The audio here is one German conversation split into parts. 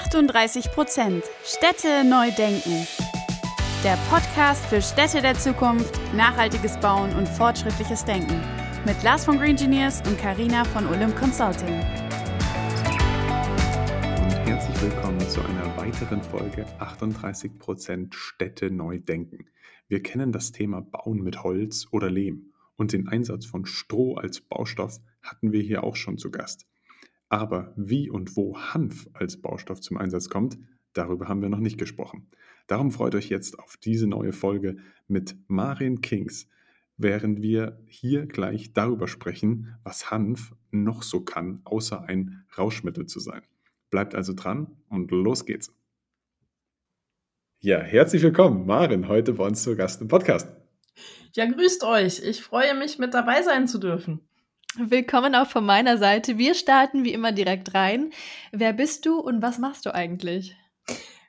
38 Prozent Städte neu denken. Der Podcast für Städte der Zukunft, nachhaltiges Bauen und fortschrittliches Denken. Mit Lars von Green Engineers und Karina von Olymp Consulting. Und herzlich willkommen zu einer weiteren Folge 38 Prozent Städte neu denken. Wir kennen das Thema Bauen mit Holz oder Lehm und den Einsatz von Stroh als Baustoff hatten wir hier auch schon zu Gast. Aber wie und wo Hanf als Baustoff zum Einsatz kommt, darüber haben wir noch nicht gesprochen. Darum freut euch jetzt auf diese neue Folge mit Marin Kings, während wir hier gleich darüber sprechen, was Hanf noch so kann, außer ein Rauschmittel zu sein. Bleibt also dran und los geht's. Ja, herzlich willkommen, Marin, heute bei uns zu Gast im Podcast. Ja, grüßt euch. Ich freue mich, mit dabei sein zu dürfen. Willkommen auch von meiner Seite. Wir starten wie immer direkt rein. Wer bist du und was machst du eigentlich?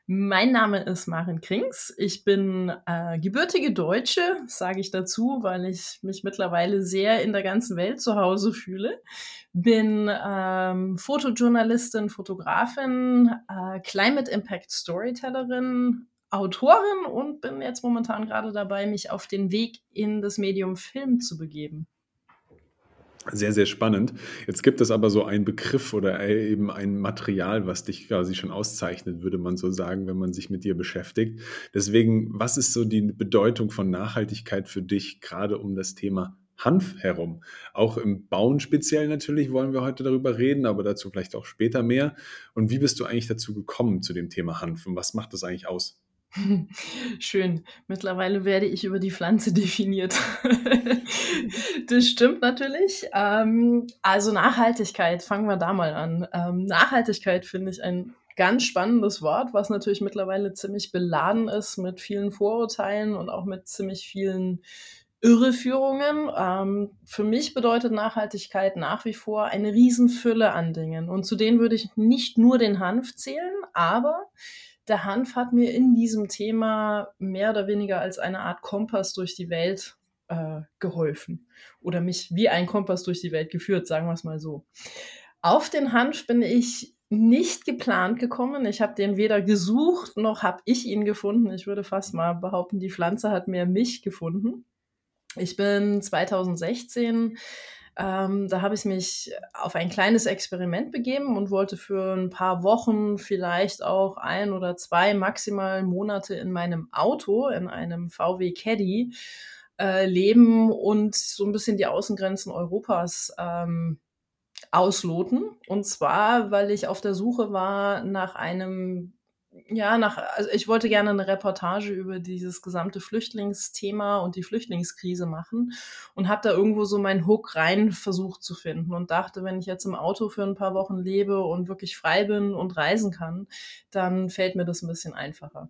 Mein Name ist Marin Krings. Ich bin äh, gebürtige Deutsche, sage ich dazu, weil ich mich mittlerweile sehr in der ganzen Welt zu Hause fühle. Bin ähm, Fotojournalistin, Fotografin, äh, Climate Impact Storytellerin, Autorin und bin jetzt momentan gerade dabei, mich auf den Weg in das Medium Film zu begeben. Sehr, sehr spannend. Jetzt gibt es aber so einen Begriff oder eben ein Material, was dich quasi schon auszeichnet, würde man so sagen, wenn man sich mit dir beschäftigt. Deswegen, was ist so die Bedeutung von Nachhaltigkeit für dich, gerade um das Thema Hanf herum? Auch im Bauen speziell natürlich wollen wir heute darüber reden, aber dazu vielleicht auch später mehr. Und wie bist du eigentlich dazu gekommen zu dem Thema Hanf und was macht das eigentlich aus? Schön. Mittlerweile werde ich über die Pflanze definiert. das stimmt natürlich. Ähm, also Nachhaltigkeit, fangen wir da mal an. Ähm, Nachhaltigkeit finde ich ein ganz spannendes Wort, was natürlich mittlerweile ziemlich beladen ist mit vielen Vorurteilen und auch mit ziemlich vielen Irreführungen. Ähm, für mich bedeutet Nachhaltigkeit nach wie vor eine Riesenfülle an Dingen. Und zu denen würde ich nicht nur den Hanf zählen, aber der Hanf hat mir in diesem Thema mehr oder weniger als eine Art Kompass durch die Welt äh, geholfen oder mich wie ein Kompass durch die Welt geführt, sagen wir es mal so. Auf den Hanf bin ich nicht geplant gekommen. Ich habe den weder gesucht noch habe ich ihn gefunden. Ich würde fast mal behaupten, die Pflanze hat mehr mich gefunden. Ich bin 2016 ähm, da habe ich mich auf ein kleines Experiment begeben und wollte für ein paar Wochen, vielleicht auch ein oder zwei maximal Monate in meinem Auto, in einem VW Caddy, äh, leben und so ein bisschen die Außengrenzen Europas ähm, ausloten. Und zwar, weil ich auf der Suche war nach einem ja, nach, also ich wollte gerne eine Reportage über dieses gesamte Flüchtlingsthema und die Flüchtlingskrise machen und habe da irgendwo so meinen Hook rein versucht zu finden und dachte, wenn ich jetzt im Auto für ein paar Wochen lebe und wirklich frei bin und reisen kann, dann fällt mir das ein bisschen einfacher.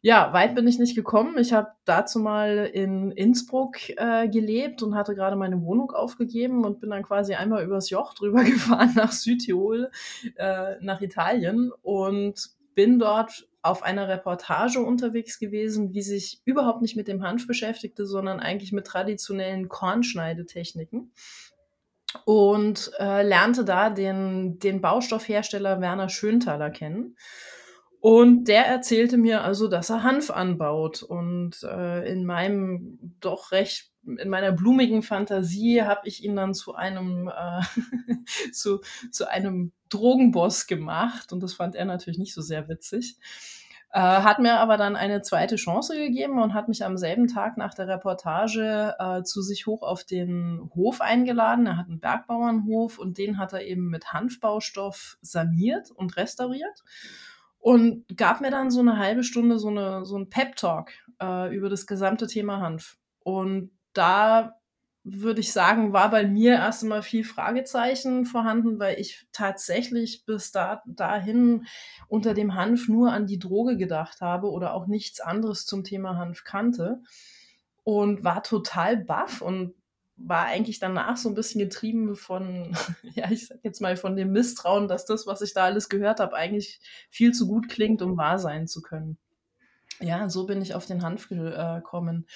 Ja, weit bin ich nicht gekommen. Ich habe dazu mal in Innsbruck äh, gelebt und hatte gerade meine Wohnung aufgegeben und bin dann quasi einmal übers Joch drüber gefahren nach Südtirol, äh, nach Italien und bin dort auf einer Reportage unterwegs gewesen, wie sich überhaupt nicht mit dem Hanf beschäftigte, sondern eigentlich mit traditionellen Kornschneidetechniken und äh, lernte da den, den Baustoffhersteller Werner Schöntaler kennen. Und der erzählte mir also, dass er Hanf anbaut. Und äh, in meinem doch recht, in meiner blumigen Fantasie habe ich ihn dann zu einem, äh, zu, zu einem Drogenboss gemacht. Und das fand er natürlich nicht so sehr witzig. Äh, hat mir aber dann eine zweite Chance gegeben und hat mich am selben Tag nach der Reportage äh, zu sich hoch auf den Hof eingeladen. Er hat einen Bergbauernhof und den hat er eben mit Hanfbaustoff saniert und restauriert und gab mir dann so eine halbe Stunde so, eine, so ein Pep-Talk äh, über das gesamte Thema Hanf. Und da würde ich sagen, war bei mir erst einmal viel Fragezeichen vorhanden, weil ich tatsächlich bis da, dahin unter dem Hanf nur an die Droge gedacht habe oder auch nichts anderes zum Thema Hanf kannte und war total baff und war eigentlich danach so ein bisschen getrieben von, ja, ich sag jetzt mal von dem Misstrauen, dass das, was ich da alles gehört habe, eigentlich viel zu gut klingt, um wahr sein zu können. Ja, so bin ich auf den Hanf gekommen.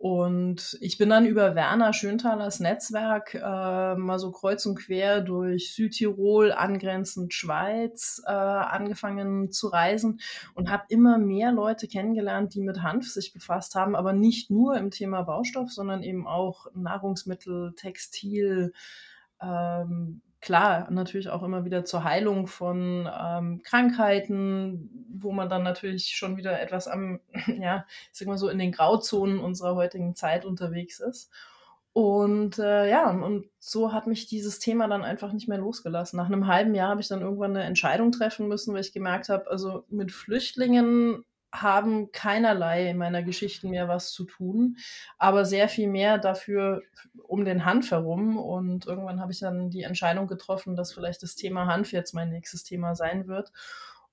Und ich bin dann über Werner Schönthalers Netzwerk äh, mal so kreuz und quer durch Südtirol, angrenzend Schweiz, äh, angefangen zu reisen und habe immer mehr Leute kennengelernt, die mit Hanf sich befasst haben, aber nicht nur im Thema Baustoff, sondern eben auch Nahrungsmittel, Textil, ähm, klar, natürlich auch immer wieder zur Heilung von ähm, Krankheiten, wo man dann natürlich schon wieder etwas am, ja, ich sag mal so in den Grauzonen unserer heutigen Zeit unterwegs ist. Und äh, ja, und so hat mich dieses Thema dann einfach nicht mehr losgelassen. Nach einem halben Jahr habe ich dann irgendwann eine Entscheidung treffen müssen, weil ich gemerkt habe, also mit Flüchtlingen haben keinerlei meiner Geschichten mehr was zu tun, aber sehr viel mehr dafür um den Hanf herum. Und irgendwann habe ich dann die Entscheidung getroffen, dass vielleicht das Thema Hanf jetzt mein nächstes Thema sein wird.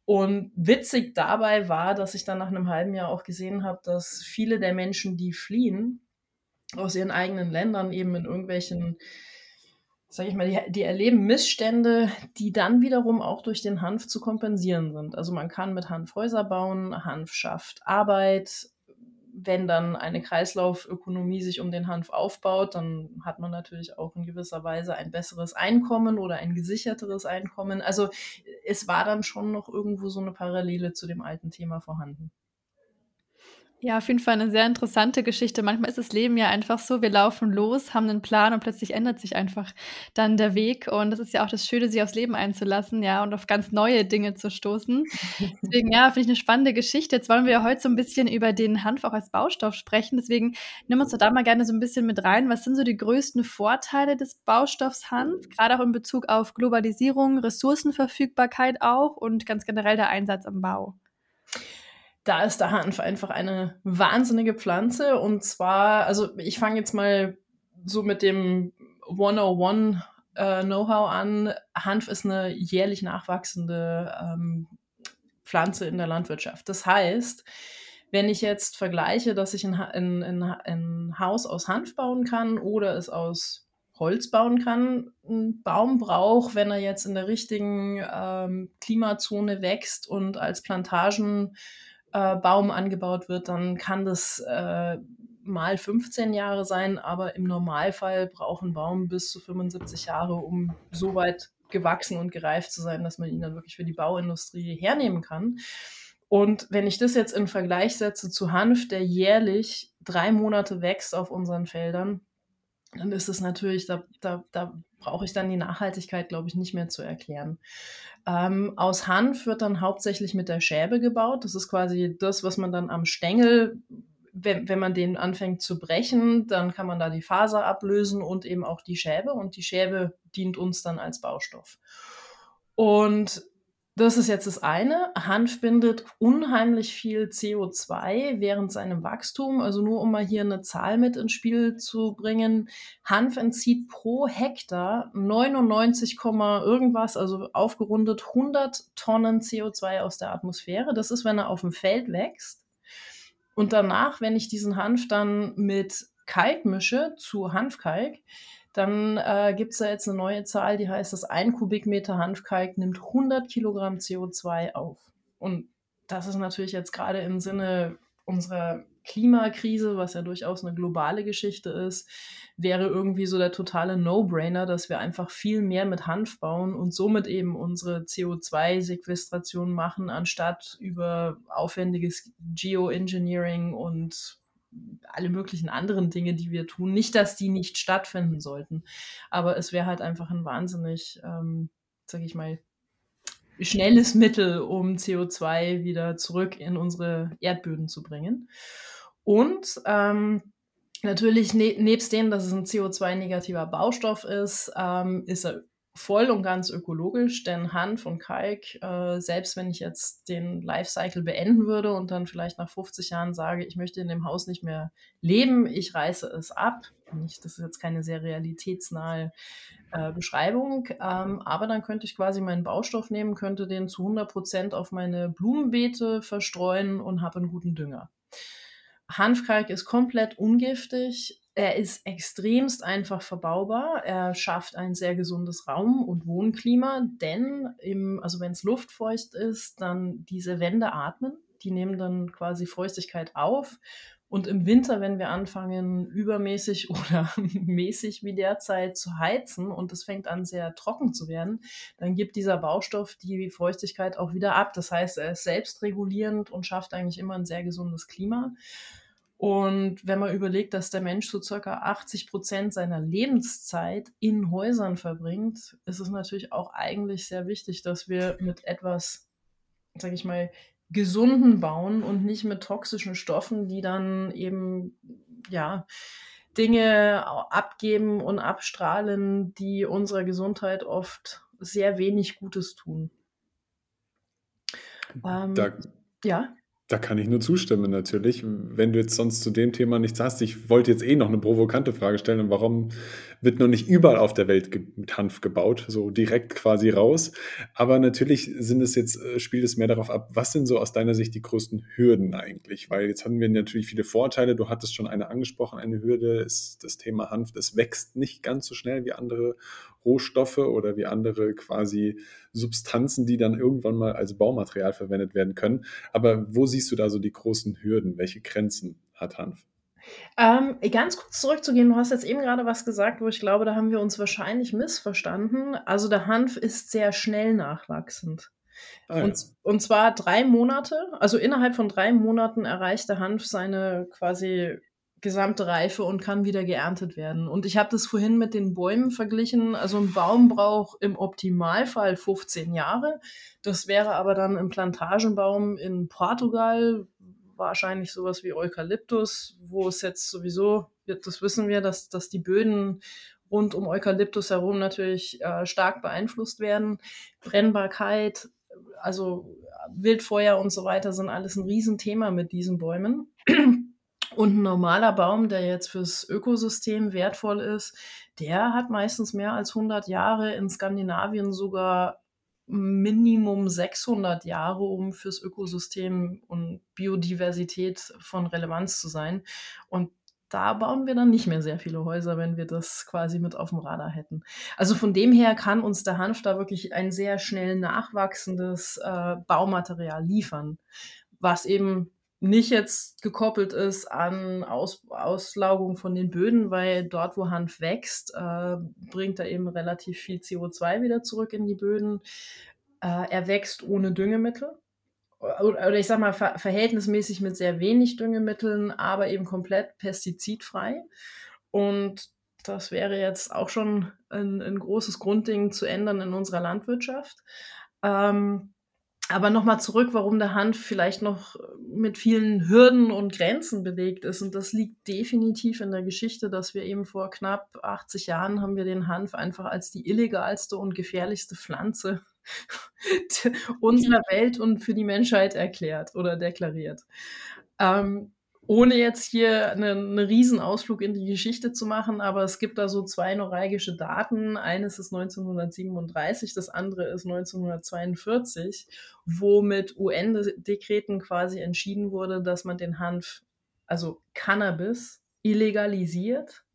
Und witzig dabei war, dass ich dann nach einem halben Jahr auch gesehen habe, dass viele der Menschen, die fliehen aus ihren eigenen Ländern, eben in irgendwelchen sage ich mal, die, die, erleben Missstände, die dann wiederum auch durch den Hanf zu kompensieren sind. Also man kann mit Hanf Häuser bauen, Hanf schafft Arbeit. Wenn dann eine Kreislaufökonomie sich um den Hanf aufbaut, dann hat man natürlich auch in gewisser Weise ein besseres Einkommen oder ein gesicherteres Einkommen. Also es war dann schon noch irgendwo so eine Parallele zu dem alten Thema vorhanden. Ja, auf jeden Fall eine sehr interessante Geschichte. Manchmal ist das Leben ja einfach so, wir laufen los, haben einen Plan und plötzlich ändert sich einfach dann der Weg. Und das ist ja auch das Schöne, sich aufs Leben einzulassen, ja, und auf ganz neue Dinge zu stoßen. Deswegen, ja, finde ich eine spannende Geschichte. Jetzt wollen wir ja heute so ein bisschen über den Hanf auch als Baustoff sprechen. Deswegen nimm uns doch da mal gerne so ein bisschen mit rein. Was sind so die größten Vorteile des Baustoffs Hanf, gerade auch in Bezug auf Globalisierung, Ressourcenverfügbarkeit auch und ganz generell der Einsatz am Bau? Da ist der Hanf einfach eine wahnsinnige Pflanze. Und zwar, also ich fange jetzt mal so mit dem 101 äh, Know-how an. Hanf ist eine jährlich nachwachsende ähm, Pflanze in der Landwirtschaft. Das heißt, wenn ich jetzt vergleiche, dass ich ein, ein, ein, ein Haus aus Hanf bauen kann oder es aus Holz bauen kann, ein Baum braucht, wenn er jetzt in der richtigen ähm, Klimazone wächst und als Plantagen äh, Baum angebaut wird, dann kann das äh, mal 15 Jahre sein, aber im Normalfall braucht ein Baum bis zu 75 Jahre, um so weit gewachsen und gereift zu sein, dass man ihn dann wirklich für die Bauindustrie hernehmen kann. Und wenn ich das jetzt in Vergleich setze zu Hanf, der jährlich drei Monate wächst auf unseren Feldern, dann ist es natürlich, da, da, da brauche ich dann die Nachhaltigkeit, glaube ich, nicht mehr zu erklären. Ähm, aus Hanf wird dann hauptsächlich mit der Schäbe gebaut. Das ist quasi das, was man dann am Stängel, wenn, wenn man den anfängt zu brechen, dann kann man da die Faser ablösen und eben auch die Schäbe. Und die Schäbe dient uns dann als Baustoff. Und das ist jetzt das eine. Hanf bindet unheimlich viel CO2 während seinem Wachstum. Also nur um mal hier eine Zahl mit ins Spiel zu bringen. Hanf entzieht pro Hektar 99, irgendwas, also aufgerundet 100 Tonnen CO2 aus der Atmosphäre. Das ist, wenn er auf dem Feld wächst. Und danach, wenn ich diesen Hanf dann mit Kalk mische zu Hanfkalk, dann äh, gibt es da jetzt eine neue Zahl, die heißt, dass ein Kubikmeter Hanfkalk nimmt 100 Kilogramm CO2 auf. Und das ist natürlich jetzt gerade im Sinne unserer Klimakrise, was ja durchaus eine globale Geschichte ist, wäre irgendwie so der totale No-Brainer, dass wir einfach viel mehr mit Hanf bauen und somit eben unsere CO2-Sequestration machen, anstatt über aufwendiges Geoengineering und alle möglichen anderen Dinge, die wir tun. Nicht, dass die nicht stattfinden sollten, aber es wäre halt einfach ein wahnsinnig, ähm, sag ich mal, schnelles Mittel, um CO2 wieder zurück in unsere Erdböden zu bringen. Und ähm, natürlich, ne nebst dem, dass es ein CO2-negativer Baustoff ist, ähm, ist er voll und ganz ökologisch, denn Hanf und Kalk, äh, selbst wenn ich jetzt den Lifecycle beenden würde und dann vielleicht nach 50 Jahren sage, ich möchte in dem Haus nicht mehr leben, ich reiße es ab. Nicht, das ist jetzt keine sehr realitätsnahe äh, Beschreibung, ähm, aber dann könnte ich quasi meinen Baustoff nehmen, könnte den zu 100 Prozent auf meine Blumenbeete verstreuen und habe einen guten Dünger. Hanfkalk ist komplett ungiftig, er ist extremst einfach verbaubar. Er schafft ein sehr gesundes Raum- und Wohnklima, denn im, also wenn es luftfeucht ist, dann diese Wände atmen. Die nehmen dann quasi Feuchtigkeit auf Und im Winter, wenn wir anfangen, übermäßig oder mäßig wie derzeit zu heizen und es fängt an sehr trocken zu werden, dann gibt dieser Baustoff die Feuchtigkeit auch wieder ab. Das heißt, er ist selbstregulierend und schafft eigentlich immer ein sehr gesundes Klima. Und wenn man überlegt, dass der Mensch so circa 80 Prozent seiner Lebenszeit in Häusern verbringt, ist es natürlich auch eigentlich sehr wichtig, dass wir mit etwas, sag ich mal, gesunden bauen und nicht mit toxischen Stoffen, die dann eben, ja, Dinge abgeben und abstrahlen, die unserer Gesundheit oft sehr wenig Gutes tun. Ähm, da, ja. Da kann ich nur zustimmen natürlich. Wenn du jetzt sonst zu dem Thema nichts hast, ich wollte jetzt eh noch eine provokante Frage stellen, warum wird noch nicht überall auf der Welt mit Hanf gebaut, so direkt quasi raus. Aber natürlich sind es jetzt, äh, spielt es mehr darauf ab, was sind so aus deiner Sicht die größten Hürden eigentlich? Weil jetzt haben wir natürlich viele Vorteile. Du hattest schon eine angesprochen. Eine Hürde ist das Thema Hanf. Das wächst nicht ganz so schnell wie andere Rohstoffe oder wie andere quasi Substanzen, die dann irgendwann mal als Baumaterial verwendet werden können. Aber wo siehst du da so die großen Hürden? Welche Grenzen hat Hanf? Ähm, ganz kurz zurückzugehen, du hast jetzt eben gerade was gesagt, wo ich glaube, da haben wir uns wahrscheinlich missverstanden. Also der Hanf ist sehr schnell nachwachsend. Ah, ja. und, und zwar drei Monate, also innerhalb von drei Monaten erreicht der Hanf seine quasi gesamte Reife und kann wieder geerntet werden. Und ich habe das vorhin mit den Bäumen verglichen. Also ein Baum braucht im Optimalfall 15 Jahre. Das wäre aber dann ein Plantagenbaum in Portugal, wahrscheinlich sowas wie Eukalyptus, wo es jetzt sowieso, das wissen wir, dass, dass die Böden rund um Eukalyptus herum natürlich äh, stark beeinflusst werden. Brennbarkeit, also Wildfeuer und so weiter sind alles ein Riesenthema mit diesen Bäumen. Und ein normaler Baum, der jetzt fürs Ökosystem wertvoll ist, der hat meistens mehr als 100 Jahre, in Skandinavien sogar Minimum 600 Jahre, um fürs Ökosystem und Biodiversität von Relevanz zu sein. Und da bauen wir dann nicht mehr sehr viele Häuser, wenn wir das quasi mit auf dem Radar hätten. Also von dem her kann uns der Hanf da wirklich ein sehr schnell nachwachsendes äh, Baumaterial liefern, was eben nicht jetzt gekoppelt ist an Aus, Auslaugung von den Böden, weil dort, wo Hanf wächst, äh, bringt er eben relativ viel CO2 wieder zurück in die Böden. Äh, er wächst ohne Düngemittel. Oder ich sag mal, ver verhältnismäßig mit sehr wenig Düngemitteln, aber eben komplett pestizidfrei. Und das wäre jetzt auch schon ein, ein großes Grundding zu ändern in unserer Landwirtschaft. Ähm, aber nochmal zurück, warum der Hanf vielleicht noch mit vielen Hürden und Grenzen belegt ist. Und das liegt definitiv in der Geschichte, dass wir eben vor knapp 80 Jahren haben wir den Hanf einfach als die illegalste und gefährlichste Pflanze unserer Welt und für die Menschheit erklärt oder deklariert. Ähm, ohne jetzt hier einen, einen Riesenausflug in die Geschichte zu machen, aber es gibt da so zwei neuralgische Daten. Eines ist 1937, das andere ist 1942, wo mit UN-Dekreten quasi entschieden wurde, dass man den Hanf, also Cannabis, illegalisiert.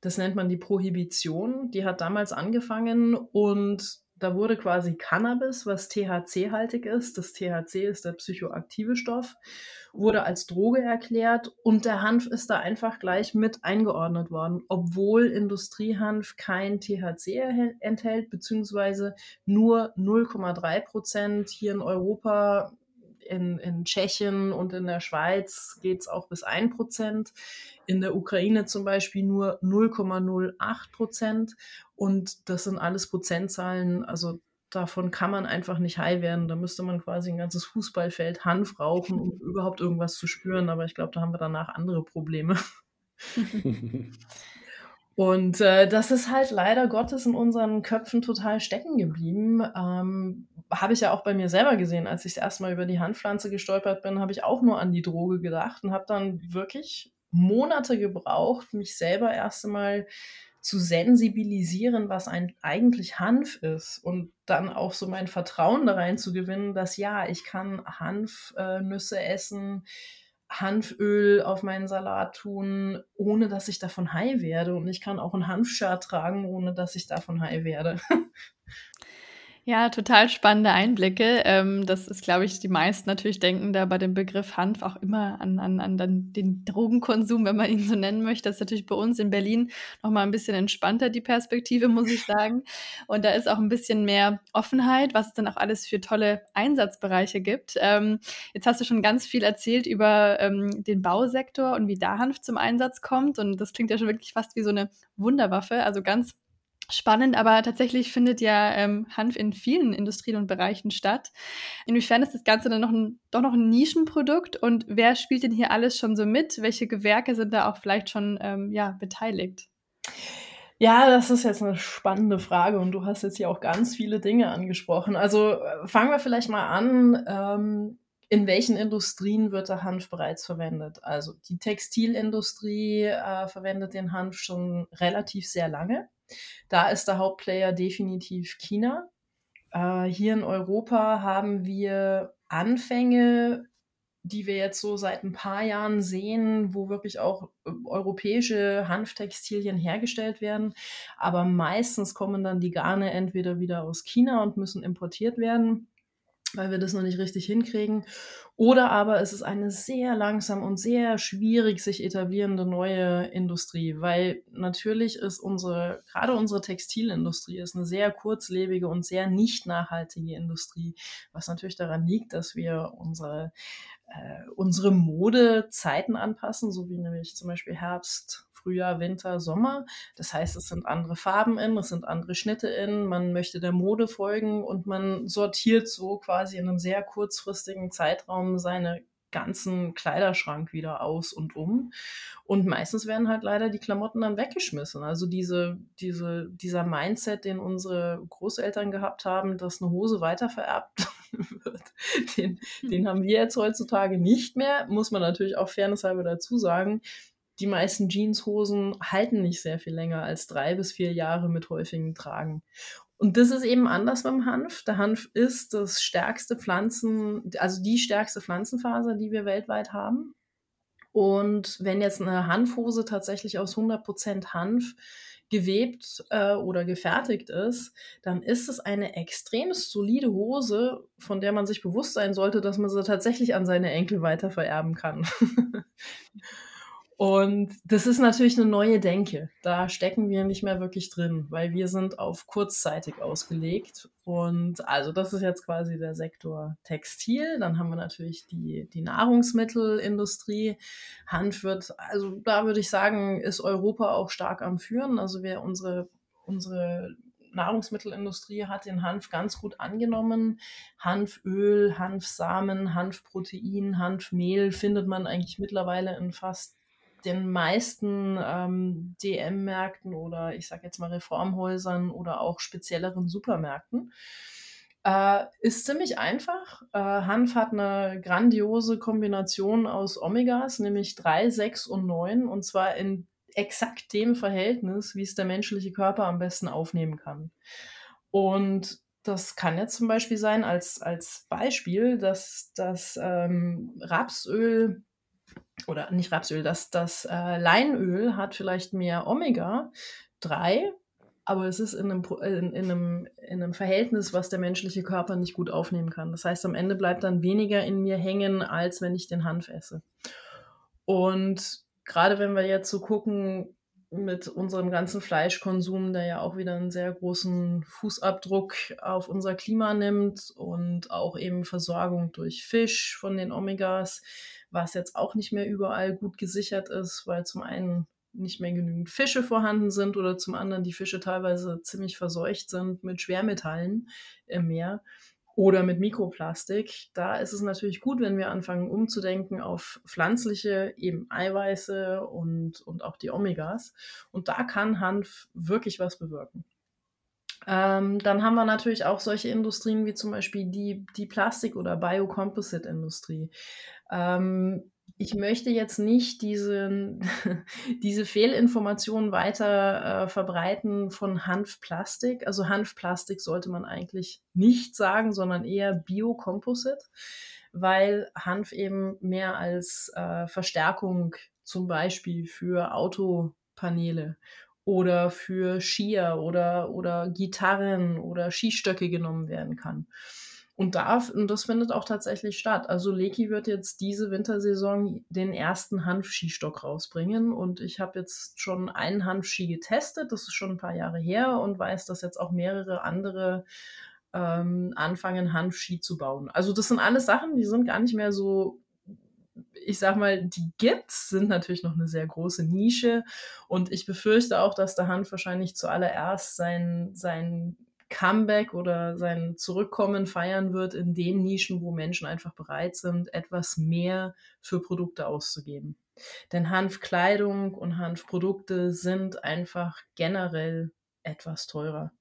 Das nennt man die Prohibition. Die hat damals angefangen und da wurde quasi Cannabis, was THC-haltig ist, das THC ist der psychoaktive Stoff, wurde als Droge erklärt und der Hanf ist da einfach gleich mit eingeordnet worden, obwohl Industriehanf kein THC enthält, beziehungsweise nur 0,3 Prozent hier in Europa in, in Tschechien und in der Schweiz geht es auch bis 1 Prozent. In der Ukraine zum Beispiel nur 0,08 Prozent. Und das sind alles Prozentzahlen, also davon kann man einfach nicht high werden. Da müsste man quasi ein ganzes Fußballfeld Hanf rauchen, um überhaupt irgendwas zu spüren. Aber ich glaube, da haben wir danach andere Probleme. Und äh, das ist halt leider Gottes in unseren Köpfen total stecken geblieben. Ähm, habe ich ja auch bei mir selber gesehen, als ich das erste Mal über die Handpflanze gestolpert bin, habe ich auch nur an die Droge gedacht und habe dann wirklich Monate gebraucht, mich selber erst einmal zu sensibilisieren, was ein eigentlich Hanf ist und dann auch so mein Vertrauen da rein zu gewinnen, dass ja, ich kann Hanfnüsse äh, essen, Hanföl auf meinen Salat tun, ohne dass ich davon high werde. Und ich kann auch ein Hanfshirt tragen, ohne dass ich davon high werde. Ja, total spannende Einblicke. Ähm, das ist, glaube ich, die meisten natürlich denken da bei dem Begriff Hanf auch immer an, an, an den Drogenkonsum, wenn man ihn so nennen möchte. Das ist natürlich bei uns in Berlin noch mal ein bisschen entspannter, die Perspektive, muss ich sagen. Und da ist auch ein bisschen mehr Offenheit, was es dann auch alles für tolle Einsatzbereiche gibt. Ähm, jetzt hast du schon ganz viel erzählt über ähm, den Bausektor und wie da Hanf zum Einsatz kommt. Und das klingt ja schon wirklich fast wie so eine Wunderwaffe. Also ganz Spannend, aber tatsächlich findet ja ähm, Hanf in vielen Industrien und Bereichen statt. Inwiefern ist das Ganze dann noch ein, doch noch ein Nischenprodukt und wer spielt denn hier alles schon so mit? Welche Gewerke sind da auch vielleicht schon ähm, ja, beteiligt? Ja, das ist jetzt eine spannende Frage und du hast jetzt hier auch ganz viele Dinge angesprochen. Also äh, fangen wir vielleicht mal an. Ähm, in welchen Industrien wird der Hanf bereits verwendet? Also die Textilindustrie äh, verwendet den Hanf schon relativ sehr lange. Da ist der Hauptplayer definitiv China. Äh, hier in Europa haben wir Anfänge, die wir jetzt so seit ein paar Jahren sehen, wo wirklich auch äh, europäische Hanftextilien hergestellt werden. Aber meistens kommen dann die Garne entweder wieder aus China und müssen importiert werden weil wir das noch nicht richtig hinkriegen. Oder aber es ist eine sehr langsam und sehr schwierig sich etablierende neue Industrie, weil natürlich ist unsere, gerade unsere Textilindustrie ist eine sehr kurzlebige und sehr nicht nachhaltige Industrie, was natürlich daran liegt, dass wir unsere, äh, unsere Modezeiten anpassen, so wie nämlich zum Beispiel Herbst, Frühjahr, Winter, Sommer. Das heißt, es sind andere Farben in, es sind andere Schnitte in, man möchte der Mode folgen und man sortiert so quasi in einem sehr kurzfristigen Zeitraum seine ganzen Kleiderschrank wieder aus und um. Und meistens werden halt leider die Klamotten dann weggeschmissen. Also diese, diese, dieser Mindset, den unsere Großeltern gehabt haben, dass eine Hose weitervererbt wird, den, den haben wir jetzt heutzutage nicht mehr. Muss man natürlich auch fairnesshalber dazu sagen die meisten Jeanshosen halten nicht sehr viel länger als drei bis vier Jahre mit häufigem Tragen. Und das ist eben anders beim Hanf. Der Hanf ist das stärkste Pflanzen, also die stärkste Pflanzenfaser, die wir weltweit haben. Und wenn jetzt eine Hanfhose tatsächlich aus 100% Hanf gewebt äh, oder gefertigt ist, dann ist es eine extrem solide Hose, von der man sich bewusst sein sollte, dass man sie tatsächlich an seine Enkel weiter vererben kann. Und das ist natürlich eine neue Denke. Da stecken wir nicht mehr wirklich drin, weil wir sind auf kurzzeitig ausgelegt. Und also das ist jetzt quasi der Sektor Textil. Dann haben wir natürlich die, die Nahrungsmittelindustrie. Hanf wird, also da würde ich sagen, ist Europa auch stark am Führen. Also wir unsere, unsere Nahrungsmittelindustrie hat den Hanf ganz gut angenommen. Hanföl, Hanfsamen, Hanfprotein, Hanfmehl findet man eigentlich mittlerweile in fast den meisten ähm, DM-Märkten oder ich sage jetzt mal Reformhäusern oder auch spezielleren Supermärkten. Äh, ist ziemlich einfach. Äh, Hanf hat eine grandiose Kombination aus Omegas, nämlich 3, 6 und 9, und zwar in exakt dem Verhältnis, wie es der menschliche Körper am besten aufnehmen kann. Und das kann jetzt zum Beispiel sein, als, als Beispiel, dass das ähm, Rapsöl oder nicht Rapsöl, das, das äh, Leinöl hat vielleicht mehr Omega-3, aber es ist in einem, in, in, einem, in einem Verhältnis, was der menschliche Körper nicht gut aufnehmen kann. Das heißt, am Ende bleibt dann weniger in mir hängen, als wenn ich den Hanf esse. Und gerade wenn wir jetzt so gucken, mit unserem ganzen Fleischkonsum, der ja auch wieder einen sehr großen Fußabdruck auf unser Klima nimmt und auch eben Versorgung durch Fisch von den Omegas, was jetzt auch nicht mehr überall gut gesichert ist, weil zum einen nicht mehr genügend Fische vorhanden sind oder zum anderen die Fische teilweise ziemlich verseucht sind mit Schwermetallen im Meer oder mit Mikroplastik. Da ist es natürlich gut, wenn wir anfangen umzudenken auf pflanzliche, eben Eiweiße und, und auch die Omegas. Und da kann Hanf wirklich was bewirken. Ähm, dann haben wir natürlich auch solche Industrien wie zum Beispiel die, die Plastik- oder Biocomposite-Industrie. Ähm, ich möchte jetzt nicht diese, diese Fehlinformationen weiter äh, verbreiten von Hanfplastik. Also Hanfplastik sollte man eigentlich nicht sagen, sondern eher Biocomposite, weil Hanf eben mehr als äh, Verstärkung zum Beispiel für Autopaneele oder für Skier oder, oder Gitarren oder Skistöcke genommen werden kann. Und, darf, und das findet auch tatsächlich statt. Also Leki wird jetzt diese Wintersaison den ersten Hanfskistock rausbringen. Und ich habe jetzt schon einen Hanfski getestet. Das ist schon ein paar Jahre her und weiß, dass jetzt auch mehrere andere ähm, anfangen, Hanfski zu bauen. Also das sind alles Sachen, die sind gar nicht mehr so ich sag mal, die gibt's, sind natürlich noch eine sehr große Nische. Und ich befürchte auch, dass der Hanf wahrscheinlich zuallererst sein, sein Comeback oder sein Zurückkommen feiern wird in den Nischen, wo Menschen einfach bereit sind, etwas mehr für Produkte auszugeben. Denn Hanfkleidung und Hanfprodukte sind einfach generell etwas teurer.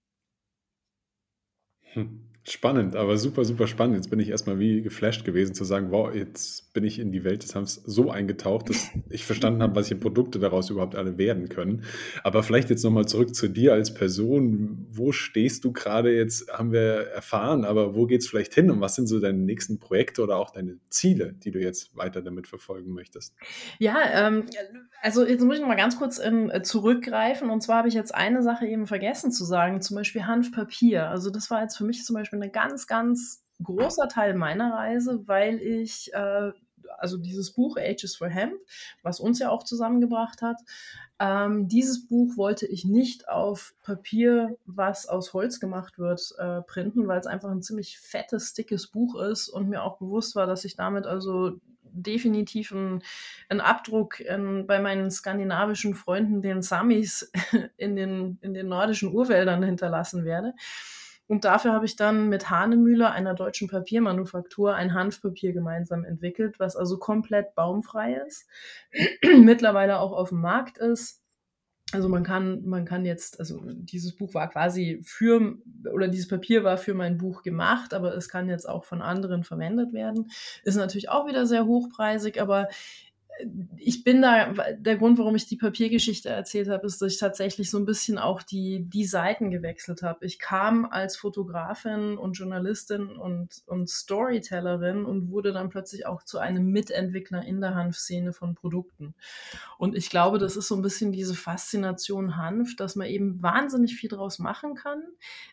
Hm. Spannend, aber super, super spannend. Jetzt bin ich erstmal wie geflasht gewesen zu sagen, wow, jetzt bin ich in die Welt des Hanfs so eingetaucht, dass ich verstanden habe, welche Produkte daraus überhaupt alle werden können. Aber vielleicht jetzt nochmal zurück zu dir als Person. Wo stehst du gerade jetzt, haben wir erfahren, aber wo geht es vielleicht hin und was sind so deine nächsten Projekte oder auch deine Ziele, die du jetzt weiter damit verfolgen möchtest? Ja, ähm, also jetzt muss ich mal ganz kurz ähm, zurückgreifen und zwar habe ich jetzt eine Sache eben vergessen zu sagen, zum Beispiel Hanfpapier. Also das war jetzt für mich zum Beispiel Beispiel ein ganz, ganz großer Teil meiner Reise, weil ich, äh, also dieses Buch Ages for Hemp, was uns ja auch zusammengebracht hat, ähm, dieses Buch wollte ich nicht auf Papier, was aus Holz gemacht wird, äh, printen, weil es einfach ein ziemlich fettes, dickes Buch ist und mir auch bewusst war, dass ich damit also definitiv einen, Abdruck in, bei meinen skandinavischen Freunden, den Samis, in den, in den nordischen Urwäldern hinterlassen werde. Und dafür habe ich dann mit Hanemühle, einer deutschen Papiermanufaktur, ein Hanfpapier gemeinsam entwickelt, was also komplett baumfrei ist, mittlerweile auch auf dem Markt ist. Also man kann, man kann jetzt, also dieses Buch war quasi für, oder dieses Papier war für mein Buch gemacht, aber es kann jetzt auch von anderen verwendet werden. Ist natürlich auch wieder sehr hochpreisig, aber ich bin da, der Grund, warum ich die Papiergeschichte erzählt habe, ist, dass ich tatsächlich so ein bisschen auch die, die Seiten gewechselt habe. Ich kam als Fotografin und Journalistin und, und Storytellerin und wurde dann plötzlich auch zu einem Mitentwickler in der Hanfszene von Produkten. Und ich glaube, das ist so ein bisschen diese Faszination Hanf, dass man eben wahnsinnig viel draus machen kann.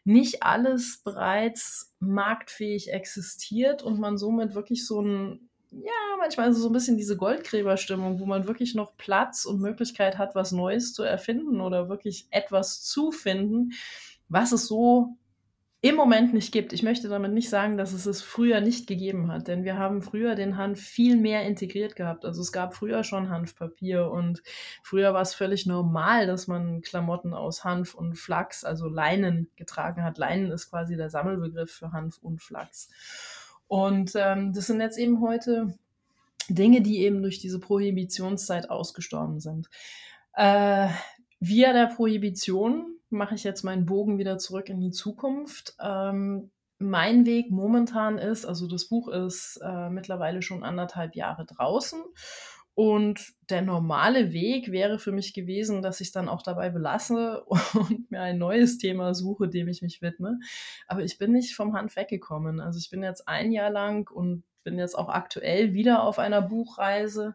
Nicht alles bereits marktfähig existiert und man somit wirklich so ein ja, manchmal so ein bisschen diese Goldgräberstimmung, wo man wirklich noch Platz und Möglichkeit hat, was Neues zu erfinden oder wirklich etwas zu finden, was es so im Moment nicht gibt. Ich möchte damit nicht sagen, dass es es früher nicht gegeben hat, denn wir haben früher den Hanf viel mehr integriert gehabt. Also es gab früher schon Hanfpapier und früher war es völlig normal, dass man Klamotten aus Hanf und Flachs, also Leinen, getragen hat. Leinen ist quasi der Sammelbegriff für Hanf und Flachs. Und ähm, das sind jetzt eben heute Dinge, die eben durch diese Prohibitionszeit ausgestorben sind. Äh, via der Prohibition mache ich jetzt meinen Bogen wieder zurück in die Zukunft. Ähm, mein Weg momentan ist, also das Buch ist äh, mittlerweile schon anderthalb Jahre draußen und der normale Weg wäre für mich gewesen, dass ich dann auch dabei belasse und mir ein neues Thema suche, dem ich mich widme. Aber ich bin nicht vom Hand weggekommen. Also ich bin jetzt ein Jahr lang und bin jetzt auch aktuell wieder auf einer Buchreise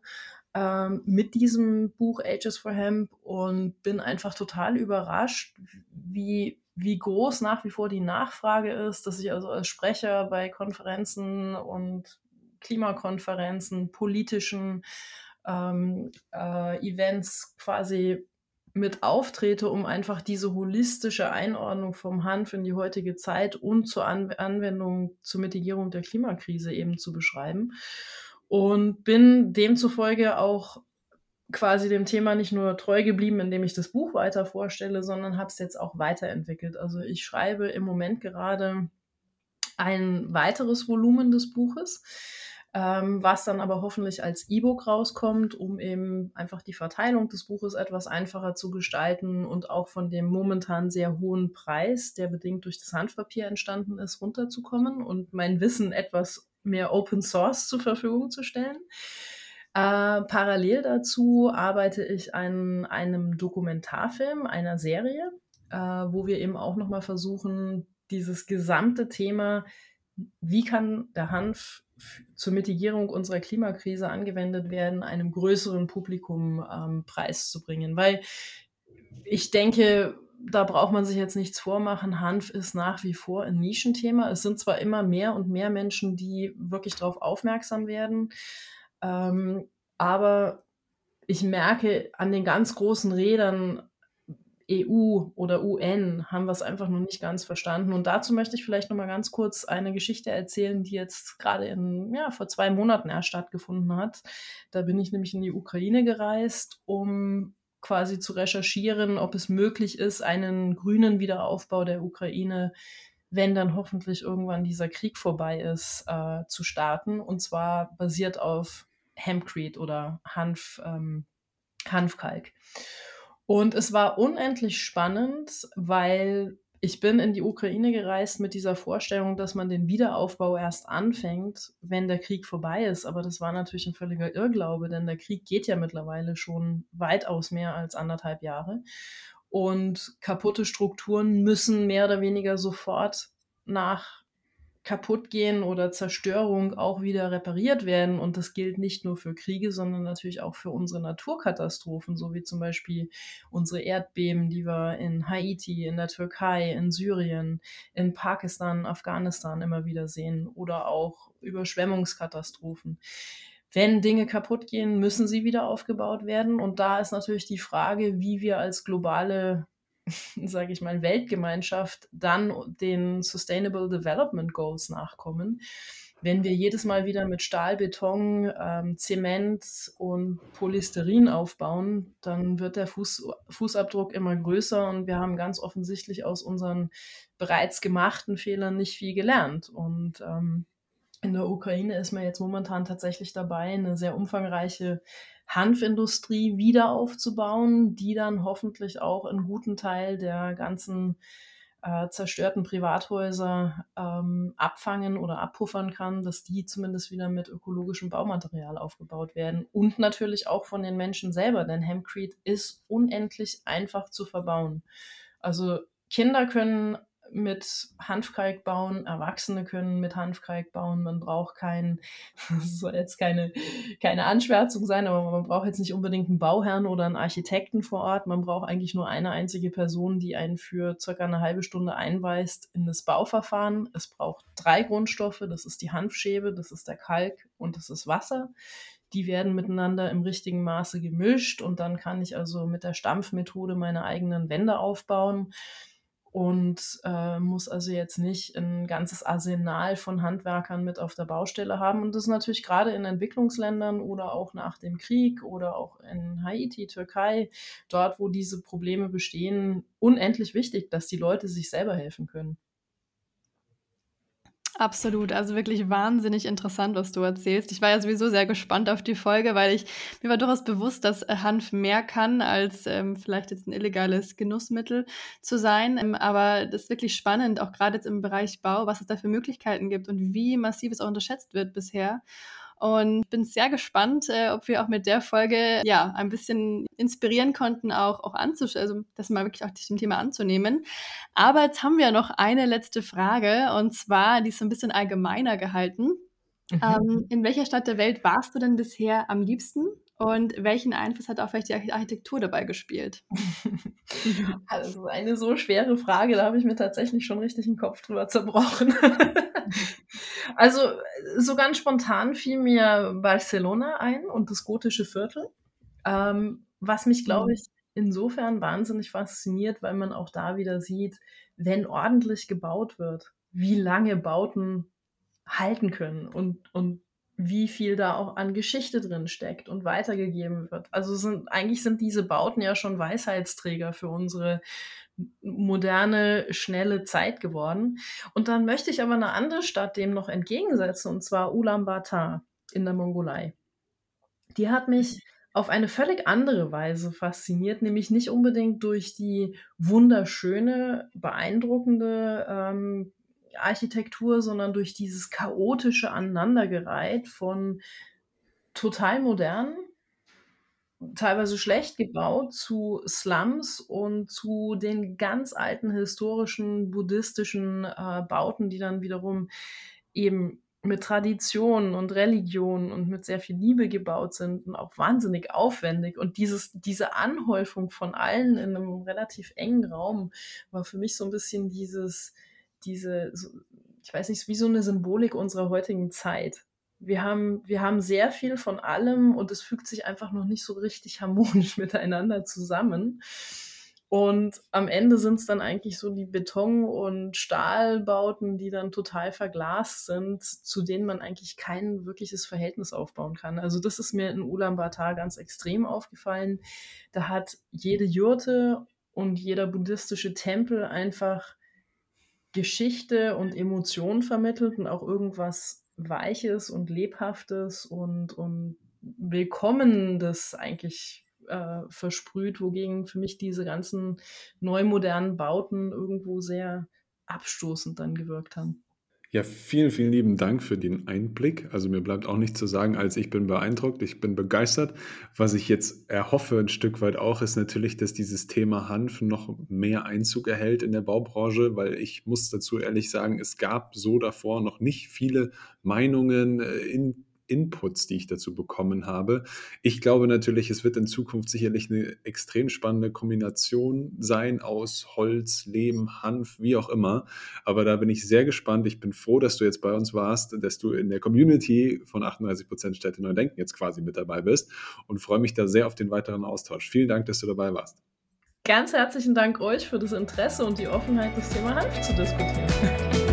ähm, mit diesem Buch Ages for Hemp und bin einfach total überrascht, wie, wie groß nach wie vor die Nachfrage ist, dass ich also als Sprecher bei Konferenzen und Klimakonferenzen, politischen ähm, äh, Events quasi mit auftrete, um einfach diese holistische Einordnung vom Hanf in die heutige Zeit und zur An Anwendung zur Mitigierung der Klimakrise eben zu beschreiben. Und bin demzufolge auch quasi dem Thema nicht nur treu geblieben, indem ich das Buch weiter vorstelle, sondern habe es jetzt auch weiterentwickelt. Also ich schreibe im Moment gerade ein weiteres Volumen des Buches ähm, was dann aber hoffentlich als E-Book rauskommt, um eben einfach die Verteilung des Buches etwas einfacher zu gestalten und auch von dem momentan sehr hohen Preis, der bedingt durch das Handpapier entstanden ist, runterzukommen und mein Wissen etwas mehr Open Source zur Verfügung zu stellen. Äh, parallel dazu arbeite ich an einem Dokumentarfilm, einer Serie, äh, wo wir eben auch nochmal versuchen, dieses gesamte Thema, wie kann der Hanf zur Mitigierung unserer Klimakrise angewendet werden, einem größeren Publikum ähm, preiszubringen. Weil ich denke, da braucht man sich jetzt nichts vormachen. Hanf ist nach wie vor ein Nischenthema. Es sind zwar immer mehr und mehr Menschen, die wirklich darauf aufmerksam werden, ähm, aber ich merke an den ganz großen Rädern EU oder UN haben wir es einfach noch nicht ganz verstanden. Und dazu möchte ich vielleicht noch mal ganz kurz eine Geschichte erzählen, die jetzt gerade in, ja, vor zwei Monaten erst stattgefunden hat. Da bin ich nämlich in die Ukraine gereist, um quasi zu recherchieren, ob es möglich ist, einen grünen Wiederaufbau der Ukraine, wenn dann hoffentlich irgendwann dieser Krieg vorbei ist, äh, zu starten. Und zwar basiert auf Hempcrete oder Hanf, ähm, Hanfkalk. Und es war unendlich spannend, weil ich bin in die Ukraine gereist mit dieser Vorstellung, dass man den Wiederaufbau erst anfängt, wenn der Krieg vorbei ist. Aber das war natürlich ein völliger Irrglaube, denn der Krieg geht ja mittlerweile schon weitaus mehr als anderthalb Jahre. Und kaputte Strukturen müssen mehr oder weniger sofort nach kaputt gehen oder Zerstörung auch wieder repariert werden. Und das gilt nicht nur für Kriege, sondern natürlich auch für unsere Naturkatastrophen, so wie zum Beispiel unsere Erdbeben, die wir in Haiti, in der Türkei, in Syrien, in Pakistan, Afghanistan immer wieder sehen oder auch Überschwemmungskatastrophen. Wenn Dinge kaputt gehen, müssen sie wieder aufgebaut werden. Und da ist natürlich die Frage, wie wir als globale sage ich mal, Weltgemeinschaft dann den Sustainable Development Goals nachkommen. Wenn wir jedes Mal wieder mit Stahl, Beton, ähm, Zement und Polysterin aufbauen, dann wird der Fuß, Fußabdruck immer größer und wir haben ganz offensichtlich aus unseren bereits gemachten Fehlern nicht viel gelernt. Und ähm, in der Ukraine ist man jetzt momentan tatsächlich dabei, eine sehr umfangreiche Hanfindustrie wieder aufzubauen, die dann hoffentlich auch einen guten Teil der ganzen äh, zerstörten Privathäuser ähm, abfangen oder abpuffern kann, dass die zumindest wieder mit ökologischem Baumaterial aufgebaut werden und natürlich auch von den Menschen selber, denn Hempcrete ist unendlich einfach zu verbauen. Also Kinder können mit Hanfkalk bauen, Erwachsene können mit Hanfkalk bauen. Man braucht kein, das soll jetzt keine, keine Anschwärzung sein, aber man braucht jetzt nicht unbedingt einen Bauherrn oder einen Architekten vor Ort. Man braucht eigentlich nur eine einzige Person, die einen für circa eine halbe Stunde einweist in das Bauverfahren. Es braucht drei Grundstoffe. Das ist die Hanfschäbe, das ist der Kalk und das ist Wasser die werden miteinander im richtigen Maße gemischt und dann kann ich also mit der Stampfmethode meine eigenen Wände aufbauen und äh, muss also jetzt nicht ein ganzes Arsenal von Handwerkern mit auf der Baustelle haben. Und das ist natürlich gerade in Entwicklungsländern oder auch nach dem Krieg oder auch in Haiti, Türkei, dort, wo diese Probleme bestehen, unendlich wichtig, dass die Leute sich selber helfen können. Absolut, also wirklich wahnsinnig interessant, was du erzählst. Ich war ja sowieso sehr gespannt auf die Folge, weil ich mir war durchaus bewusst, dass äh, Hanf mehr kann als ähm, vielleicht jetzt ein illegales Genussmittel zu sein. Ähm, aber das ist wirklich spannend, auch gerade jetzt im Bereich Bau, was es da für Möglichkeiten gibt und wie massiv es auch unterschätzt wird bisher. Und bin sehr gespannt, äh, ob wir auch mit der Folge ja ein bisschen inspirieren konnten, auch, auch anzuschauen, also das mal wirklich auch diesem Thema anzunehmen. Aber jetzt haben wir noch eine letzte Frage und zwar, die ist so ein bisschen allgemeiner gehalten. Mhm. Ähm, in welcher Stadt der Welt warst du denn bisher am liebsten? Und welchen Einfluss hat auch vielleicht die Architektur dabei gespielt? Also eine so schwere Frage, da habe ich mir tatsächlich schon richtig den Kopf drüber zerbrochen. also so ganz spontan fiel mir Barcelona ein und das gotische Viertel, ähm, was mich, glaube mhm. ich, insofern wahnsinnig fasziniert, weil man auch da wieder sieht, wenn ordentlich gebaut wird, wie lange Bauten halten können und, und wie viel da auch an Geschichte drin steckt und weitergegeben wird. Also sind, eigentlich sind diese Bauten ja schon Weisheitsträger für unsere moderne, schnelle Zeit geworden. Und dann möchte ich aber eine andere Stadt dem noch entgegensetzen, und zwar Ulaanbaatar in der Mongolei. Die hat mich auf eine völlig andere Weise fasziniert, nämlich nicht unbedingt durch die wunderschöne, beeindruckende ähm, Architektur, sondern durch dieses chaotische Aneinandergereiht von total modernen, teilweise schlecht gebaut zu Slums und zu den ganz alten historischen buddhistischen äh, Bauten, die dann wiederum eben mit Tradition und Religion und mit sehr viel Liebe gebaut sind und auch wahnsinnig aufwendig. Und dieses, diese Anhäufung von allen in einem relativ engen Raum war für mich so ein bisschen dieses, diese, ich weiß nicht, wie so eine Symbolik unserer heutigen Zeit. Wir haben, wir haben sehr viel von allem und es fügt sich einfach noch nicht so richtig harmonisch miteinander zusammen. Und am Ende sind es dann eigentlich so die Beton- und Stahlbauten, die dann total verglast sind, zu denen man eigentlich kein wirkliches Verhältnis aufbauen kann. Also das ist mir in Ulaanbaatar ganz extrem aufgefallen. Da hat jede Jurte und jeder buddhistische Tempel einfach Geschichte und Emotion vermittelt und auch irgendwas Weiches und Lebhaftes und, und Willkommendes eigentlich äh, versprüht, wogegen für mich diese ganzen neumodernen Bauten irgendwo sehr abstoßend dann gewirkt haben. Ja, vielen, vielen lieben Dank für den Einblick. Also mir bleibt auch nichts zu sagen, als ich bin beeindruckt, ich bin begeistert. Was ich jetzt erhoffe ein Stück weit auch, ist natürlich, dass dieses Thema Hanf noch mehr Einzug erhält in der Baubranche, weil ich muss dazu ehrlich sagen, es gab so davor noch nicht viele Meinungen äh, in Inputs, die ich dazu bekommen habe. Ich glaube natürlich, es wird in Zukunft sicherlich eine extrem spannende Kombination sein aus Holz, Lehm, Hanf, wie auch immer. Aber da bin ich sehr gespannt. Ich bin froh, dass du jetzt bei uns warst, dass du in der Community von 38% Städte Neu Denken jetzt quasi mit dabei bist und freue mich da sehr auf den weiteren Austausch. Vielen Dank, dass du dabei warst. Ganz herzlichen Dank euch für das Interesse und die Offenheit, das Thema Hanf zu diskutieren.